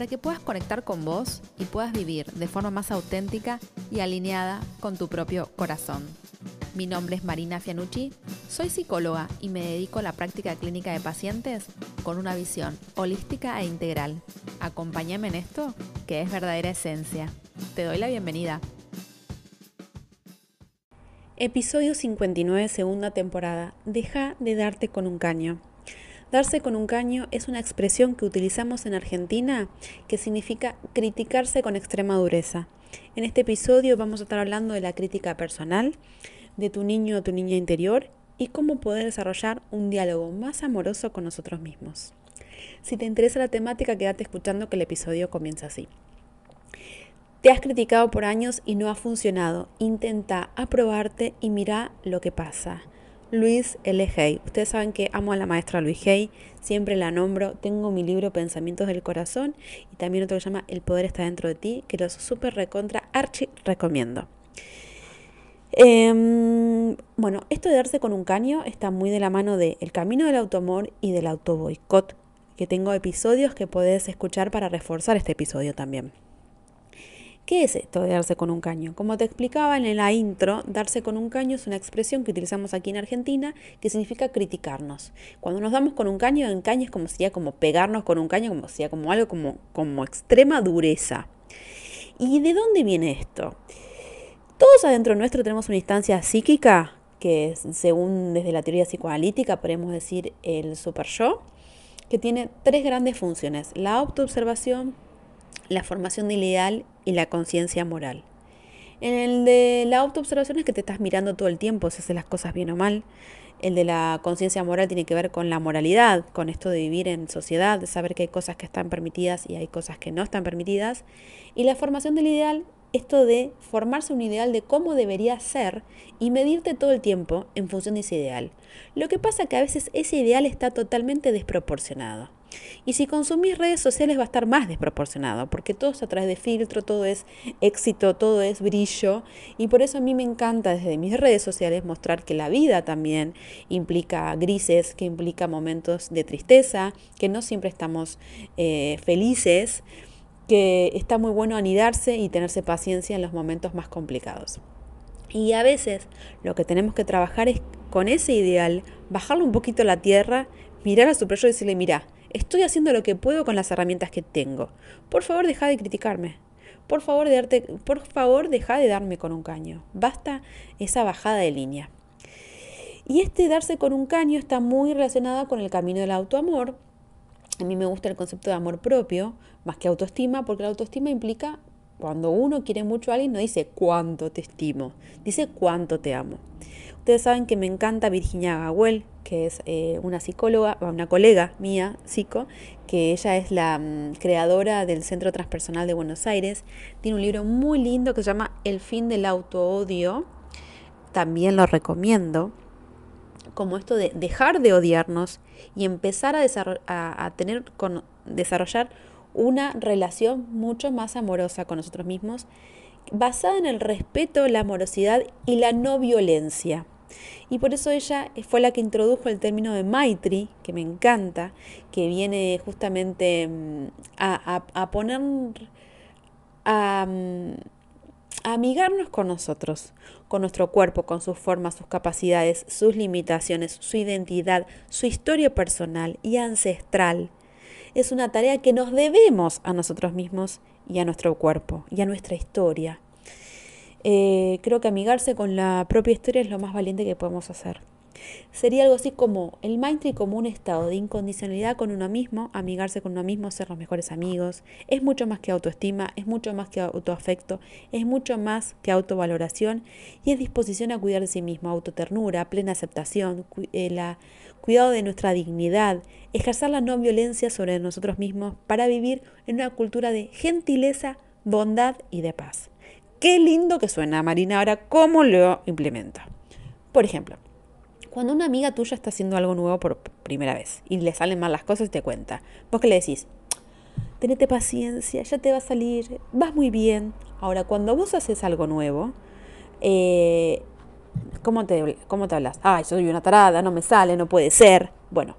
para que puedas conectar con vos y puedas vivir de forma más auténtica y alineada con tu propio corazón. Mi nombre es Marina Fianucci, soy psicóloga y me dedico a la práctica clínica de pacientes con una visión holística e integral. Acompáñame en esto, que es verdadera esencia. Te doy la bienvenida. Episodio 59, segunda temporada. Deja de darte con un caño. Darse con un caño es una expresión que utilizamos en Argentina que significa criticarse con extrema dureza. En este episodio vamos a estar hablando de la crítica personal, de tu niño o tu niña interior y cómo poder desarrollar un diálogo más amoroso con nosotros mismos. Si te interesa la temática, quédate escuchando que el episodio comienza así. Te has criticado por años y no ha funcionado. Intenta aprobarte y mira lo que pasa. Luis L. Hay. Ustedes saben que amo a la maestra Luis Hay, siempre la nombro. Tengo mi libro Pensamientos del Corazón y también otro que se llama El Poder está dentro de ti, que los súper recontra archi recomiendo. Em, bueno, esto de darse con un caño está muy de la mano de El Camino del Autoamor y del Autoboicot, que tengo episodios que podés escuchar para reforzar este episodio también. ¿Qué es esto de darse con un caño? Como te explicaba en la intro, darse con un caño es una expresión que utilizamos aquí en Argentina que significa criticarnos. Cuando nos damos con un caño, en caño es como si como pegarnos con un caño, como si como algo como, como extrema dureza. ¿Y de dónde viene esto? Todos adentro nuestro tenemos una instancia psíquica que según desde la teoría psicoanalítica podemos decir el super yo, que tiene tres grandes funciones, la autoobservación, la formación del ideal y la conciencia moral. En el de la autoobservación es que te estás mirando todo el tiempo si haces las cosas bien o mal. El de la conciencia moral tiene que ver con la moralidad, con esto de vivir en sociedad, de saber que hay cosas que están permitidas y hay cosas que no están permitidas. Y la formación del ideal esto de formarse un ideal de cómo debería ser y medirte todo el tiempo en función de ese ideal. Lo que pasa que a veces ese ideal está totalmente desproporcionado. Y si consumís redes sociales va a estar más desproporcionado, porque todo es a través de filtro, todo es éxito, todo es brillo. Y por eso a mí me encanta desde mis redes sociales mostrar que la vida también implica grises, que implica momentos de tristeza, que no siempre estamos eh, felices que está muy bueno anidarse y tenerse paciencia en los momentos más complicados. Y a veces lo que tenemos que trabajar es con ese ideal, bajarlo un poquito la tierra, mirar a su y decirle, mira, estoy haciendo lo que puedo con las herramientas que tengo. Por favor, deja de criticarme. Por favor, de por favor, deja de darme con un caño. Basta esa bajada de línea. Y este darse con un caño está muy relacionado con el camino del autoamor, a mí me gusta el concepto de amor propio más que autoestima, porque la autoestima implica cuando uno quiere mucho a alguien, no dice cuánto te estimo, dice cuánto te amo. Ustedes saben que me encanta Virginia Gawel, que es eh, una psicóloga, una colega mía, psico, que ella es la mm, creadora del Centro Transpersonal de Buenos Aires. Tiene un libro muy lindo que se llama El fin del autoodio. También lo recomiendo como esto de dejar de odiarnos y empezar a, a, desarrollar una relación mucho más amorosa con nosotros mismos, basada en el respeto, la amorosidad y la no violencia. Y por eso ella fue la que introdujo el término de Maitri, que me encanta, que viene justamente mm, a, a poner, a, mm, amigarnos con nosotros, con nuestro cuerpo, con sus formas, sus capacidades, sus limitaciones, su identidad, su historia personal y ancestral. Es una tarea que nos debemos a nosotros mismos y a nuestro cuerpo y a nuestra historia. Eh, creo que amigarse con la propia historia es lo más valiente que podemos hacer. Sería algo así como el Mindtree como un estado de incondicionalidad con uno mismo, amigarse con uno mismo, ser los mejores amigos. Es mucho más que autoestima, es mucho más que autoafecto, es mucho más que autovaloración y es disposición a cuidar de sí mismo, autoternura, plena aceptación, eh, la, cuidado de nuestra dignidad, ejercer la no violencia sobre nosotros mismos para vivir en una cultura de gentileza, bondad y de paz. Qué lindo que suena, Marina. Ahora, ¿cómo lo implemento? Por ejemplo, cuando una amiga tuya está haciendo algo nuevo por primera vez y le salen mal las cosas y te cuenta, vos que le decís, tenete paciencia, ya te va a salir, vas muy bien. Ahora, cuando vos haces algo nuevo, eh, ¿cómo, te, ¿cómo te hablas? Ay, soy una tarada, no me sale, no puede ser. Bueno,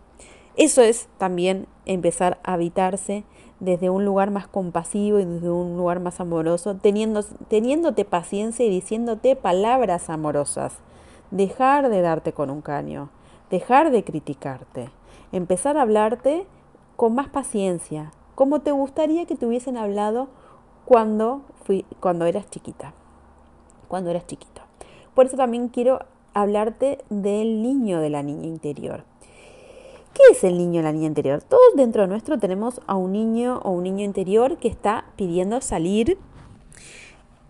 eso es también empezar a habitarse desde un lugar más compasivo y desde un lugar más amoroso, teniéndote paciencia y diciéndote palabras amorosas. Dejar de darte con un caño, dejar de criticarte, empezar a hablarte con más paciencia, como te gustaría que te hubiesen hablado cuando, fui, cuando eras chiquita, cuando eras chiquito. Por eso también quiero hablarte del niño de la niña interior. ¿Qué es el niño o la niña interior? Todos dentro de nuestro tenemos a un niño o un niño interior que está pidiendo salir.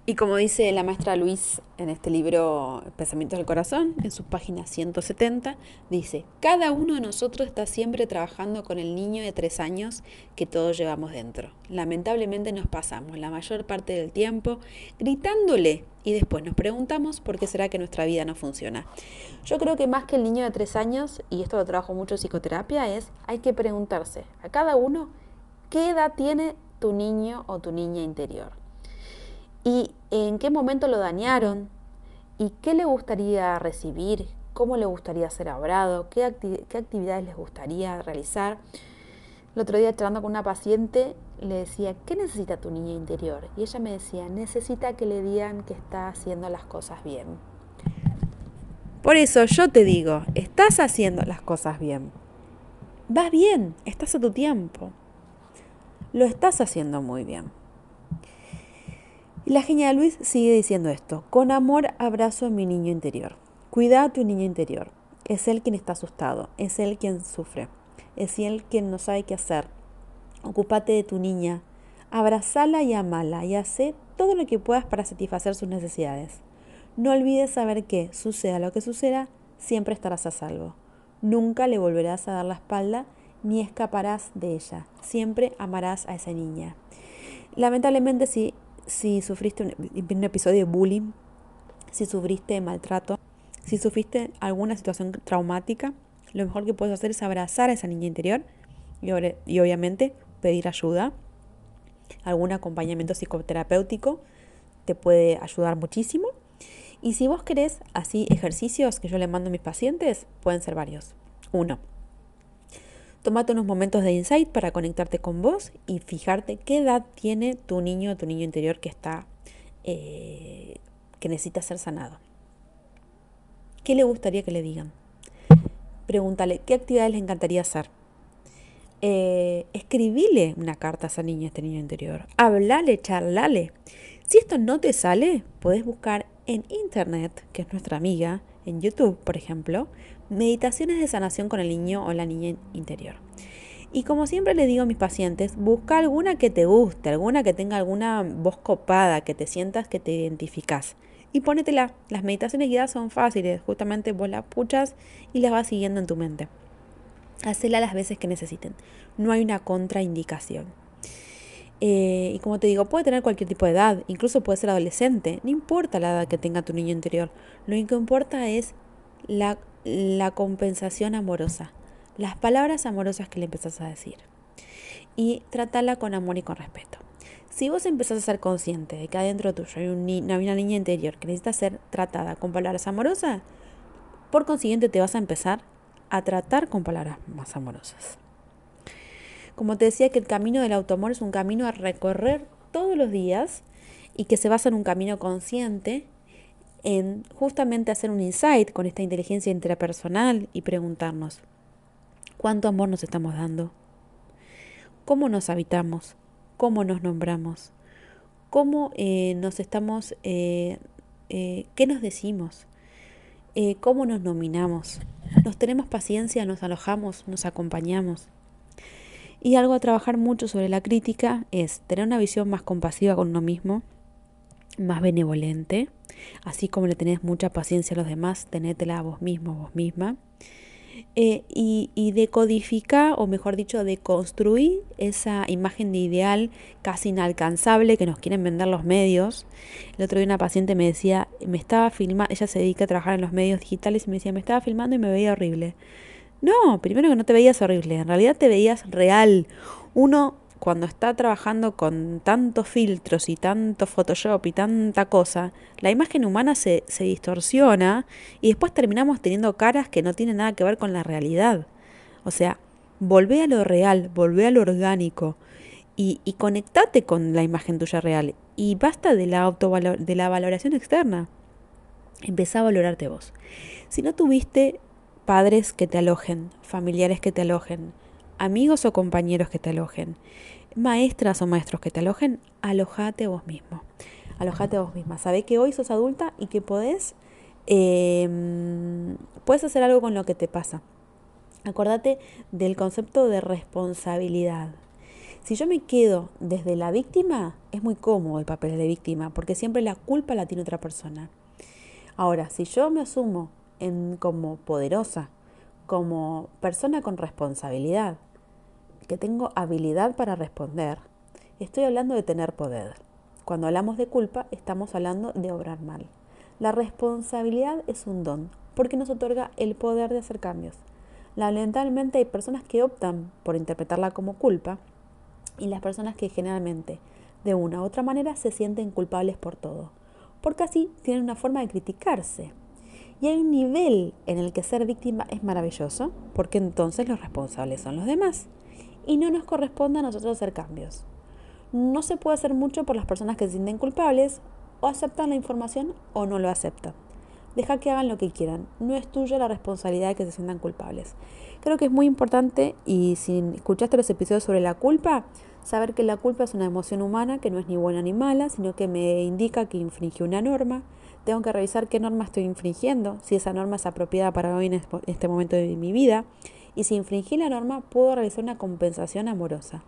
Y como dice la maestra Luis en este libro Pensamientos del Corazón, en su página 170, dice, cada uno de nosotros está siempre trabajando con el niño de tres años que todos llevamos dentro. Lamentablemente nos pasamos la mayor parte del tiempo gritándole y después nos preguntamos por qué será que nuestra vida no funciona. Yo creo que más que el niño de tres años, y esto lo trabajo mucho en psicoterapia, es hay que preguntarse a cada uno qué edad tiene tu niño o tu niña interior. Y en qué momento lo dañaron y qué le gustaría recibir, cómo le gustaría ser hablado, qué, qué actividades les gustaría realizar. El otro día charlando con una paciente le decía, ¿qué necesita tu niña interior? Y ella me decía, necesita que le digan que está haciendo las cosas bien. Por eso yo te digo, estás haciendo las cosas bien. Vas bien, estás a tu tiempo. Lo estás haciendo muy bien. Y la genial Luis sigue diciendo esto, con amor abrazo a mi niño interior. Cuida a tu niño interior. Es él quien está asustado, es él quien sufre, es él quien no sabe qué hacer, Ocúpate de tu niña, abrazala y amala y hace todo lo que puedas para satisfacer sus necesidades. No olvides saber que, suceda lo que suceda, siempre estarás a salvo. Nunca le volverás a dar la espalda ni escaparás de ella. Siempre amarás a esa niña. Lamentablemente, si, si sufriste un, episodio de bullying, si sufriste maltrato, si sufriste alguna situación traumática, lo mejor que puedes hacer es abrazar a esa niña interior y, y obviamente pedir ayuda. Algún acompañamiento psicoterapéutico te puede ayudar muchísimo. Y si vos querés así ejercicios que yo le mando a mis pacientes, pueden ser varios. Uno, tómate unos momentos de insight para conectarte con vos y fijarte qué edad tiene tu niño o tu niño interior que está eh, que necesita ser sanado. ¿Qué le gustaría que le digan? Pregúntale qué actividades le encantaría hacer eh, escribile una carta a esa niña, a este niño interior. Hablale, charlale. Si esto no te sale, podés buscar en internet, que es nuestra amiga, en YouTube, por ejemplo, meditaciones de sanación con el niño o la niña interior. Y como siempre le digo a mis pacientes, busca alguna que te guste, alguna que tenga alguna voz copada, que te sientas que te identificas. Y ponétela. Las meditaciones guiadas son fáciles, justamente vos las puchas y las vas siguiendo en tu mente. Hacela las veces que necesiten. No hay una contraindicación. Eh, y como te digo, puede tener cualquier tipo de edad, incluso puede ser adolescente, no importa la edad que tenga tu niño interior. Lo que importa es la, la compensación amorosa, las palabras amorosas que le empezás a decir. Y tratala con amor y con respeto. Si vos empezás a ser consciente de que adentro tuyo hay una niña interior que necesita ser tratada con palabras amorosas, por consiguiente te vas a empezar a tratar con palabras más amorosas. Como te decía que el camino del autoamor es un camino a recorrer todos los días y que se basa en un camino consciente en justamente hacer un insight con esta inteligencia intrapersonal y preguntarnos, ¿cuánto amor nos estamos dando? ¿Cómo nos habitamos? ¿Cómo nos nombramos? ¿Cómo eh, nos estamos, eh, eh, qué nos decimos? ¿Cómo nos nominamos? Nos tenemos paciencia, nos alojamos, nos acompañamos. Y algo a trabajar mucho sobre la crítica es tener una visión más compasiva con uno mismo, más benevolente, así como le tenés mucha paciencia a los demás, tenétela a vos mismo, vos misma. eh, y, y decodifica, o mejor dicho, deconstruir esa imagen de ideal casi inalcanzable que nos quieren vender los medios. El otro día una paciente me decía, me estaba filmando, ella se dedica a trabajar en los medios digitales y me decía, me estaba filmando y me veía horrible. No, primero que no te veías horrible, en realidad te veías real. Uno cuando está trabajando con tantos filtros y tanto Photoshop y tanta cosa, la imagen humana se, se, distorsiona y después terminamos teniendo caras que no tienen nada que ver con la realidad. O sea, volvé a lo real, volvé a lo orgánico y, y conectate con la imagen tuya real y basta de la, autovalor, de la valoración externa. Empezá a valorarte vos. Si no tuviste padres que te alojen, familiares que te alojen, amigos o compañeros que te alojen, maestras o maestros que te alojen, alojate vos mismo. Alojate vos misma. Sabé que hoy sos adulta y que podés, eh, puedes hacer algo con lo que te pasa. Acordate del concepto de responsabilidad. Si yo me quedo desde la víctima, es muy cómodo el papel de víctima, porque siempre la culpa la tiene otra persona. Ahora, si yo me asumo en, como poderosa, como persona con responsabilidad, que tengo habilidad para responder, estoy hablando de tener poder. Cuando hablamos de culpa, estamos hablando de obrar mal. La responsabilidad es un don, porque nos otorga el poder de hacer cambios. Lamentablemente hay personas que optan por interpretarla como culpa y las personas que generalmente, de una u otra manera, se sienten culpables por todo, porque así tienen una forma de criticarse. Y hay un nivel en el que ser víctima es maravilloso, porque entonces los responsables son los demás y no nos corresponde a nosotros hacer cambios. No se puede hacer mucho por las personas que se sienten culpables o aceptan la información o no lo aceptan. Deja que hagan lo que quieran. No es tuya la responsabilidad de que se sientan culpables. Creo que es muy importante y si escuchaste los episodios sobre la culpa, saber que la culpa es una emoción humana que no es ni buena ni mala, sino que me indica que infringió una norma. Tengo que revisar qué norma estoy infringiendo, si esa norma es apropiada para hoy en este momento de mi vida y si infringí la norma puedo realizar una compensación amorosa.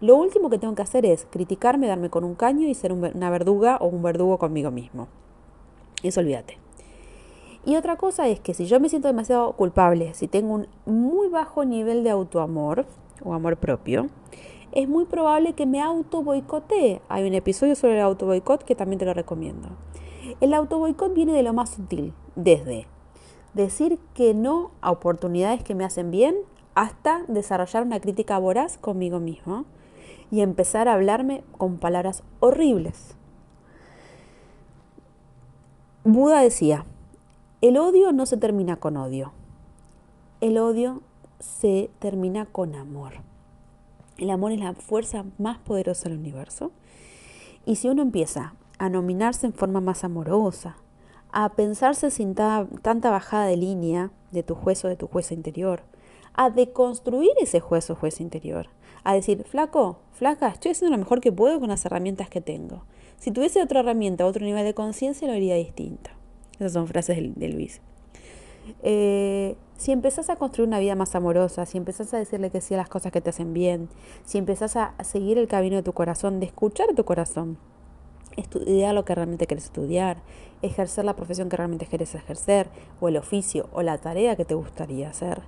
Lo último que tengo que hacer es criticarme, darme con un caño y ser una verduga o un verdugo conmigo mismo. Eso olvídate. Y otra cosa es que si yo me siento demasiado culpable, si tengo un muy bajo nivel de autoamor o amor propio, es muy probable que me auto boicotee. Hay un episodio sobre el auto boicot que también te lo recomiendo. El auto boicot viene de lo más sutil, desde decir que no a oportunidades que me hacen bien hasta desarrollar una crítica voraz conmigo mismo y empezar a hablarme con palabras horribles. Buda decía, el odio no se termina con odio, el odio se termina con amor. El amor es la fuerza más poderosa del universo. Y si uno empieza a nominarse en forma más amorosa, a pensarse sin tanta bajada de línea de tu juez o de tu jueza interior, a deconstruir ese juez o juez interior, a decir, flaco, flaca, estoy haciendo lo mejor que puedo con las herramientas que tengo. Si tuviese otra herramienta, otro nivel de conciencia, lo haría distinto. Esas son frases de, Luis. Eh, si empezás a construir una vida más amorosa, si empezás a decirle que sí a las cosas que te hacen bien, si empezás a seguir el camino de tu corazón, de escuchar tu corazón, estudiar lo que realmente quieres estudiar, ejercer la profesión que realmente quieres ejercer, o el oficio, o la tarea que te gustaría hacer.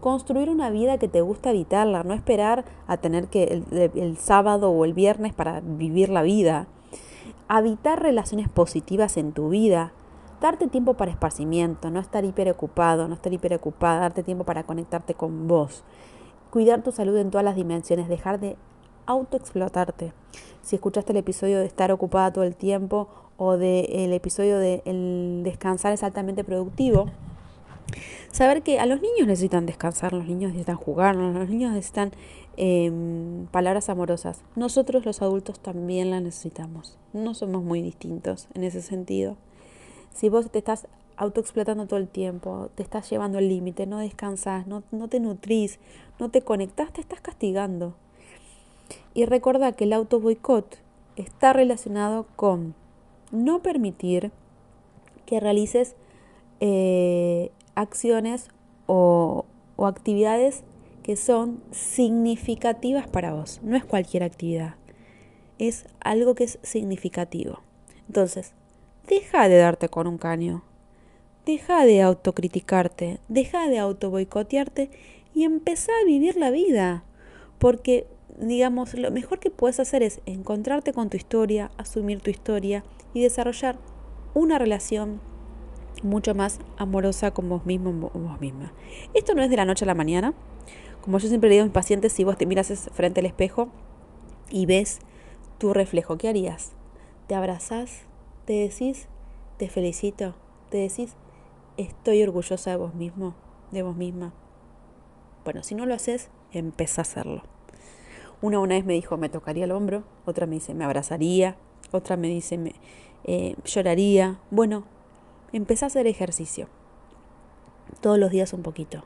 Construir una vida que te gusta habitarla, no esperar a tener que el, el sábado o el viernes para vivir la vida. Habitar relaciones positivas en tu vida, darte tiempo para esparcimiento, no estar hiperocupado, no estar hiperocupada, darte tiempo para conectarte con vos, cuidar tu salud en todas las dimensiones, dejar de autoexplotarte. Si escuchaste el episodio de estar ocupada todo el tiempo o del el episodio de el descansar es altamente productivo, saber que a los niños necesitan descansar, los niños necesitan jugar, los niños necesitan eh, palabras amorosas. Nosotros los adultos también las necesitamos. No somos muy distintos en ese sentido. Si vos te estás autoexplotando todo el tiempo, te estás llevando al límite, no descansas, no, no te nutrís, no te conectás, te estás castigando. Y recuerda que el auto boicot está relacionado con no permitir que realices eh, acciones o, o actividades que son significativas para vos. No es cualquier actividad, es algo que es significativo. Entonces, deja de darte con un caño. Deja de autocriticarte, deja de autoboicotearte y empezá a vivir la vida. Porque, digamos, lo mejor que puedes hacer es encontrarte con tu historia, asumir tu historia y desarrollar una relación mucho más amorosa con vos mismo vos misma. Esto no es de la noche a la mañana. Como yo siempre le digo a mis pacientes, si vos te miras frente al espejo y ves tu reflejo, ¿qué harías? ¿Te abrazás? ¿Te decís, te felicito? ¿Te decís, estoy orgullosa de vos mismo, de vos misma? Bueno, si no lo haces, empieza a hacerlo. Una una vez me dijo, me tocaría el hombro, otra me dice, me abrazaría, otra me dice, me eh, lloraría. Bueno, empezá a hacer ejercicio. Todos los días un poquito.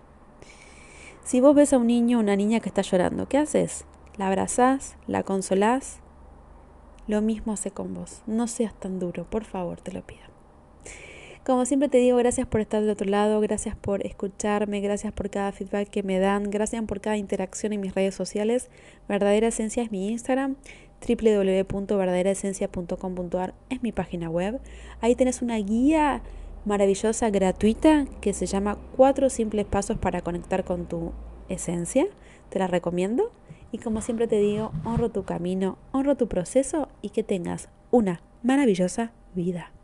Si vos ves a un niño o una niña que está llorando, ¿qué haces? ¿La abrazás? ¿La consolás? Lo mismo hace con vos. No seas tan duro, por favor, te lo pido. Como siempre te digo, gracias por estar del otro lado, gracias por escucharme, gracias por cada feedback que me dan, gracias por cada interacción en mis redes sociales. Verdadera Esencia es mi Instagram, www.verdaderaesencia.com.ar es mi página web. Ahí tenés una guía maravillosa, gratuita, que se llama Cuatro simples pasos para conectar con tu esencia. Te la recomiendo. Y como siempre te digo, honro tu camino, honro tu proceso y que tengas una maravillosa vida.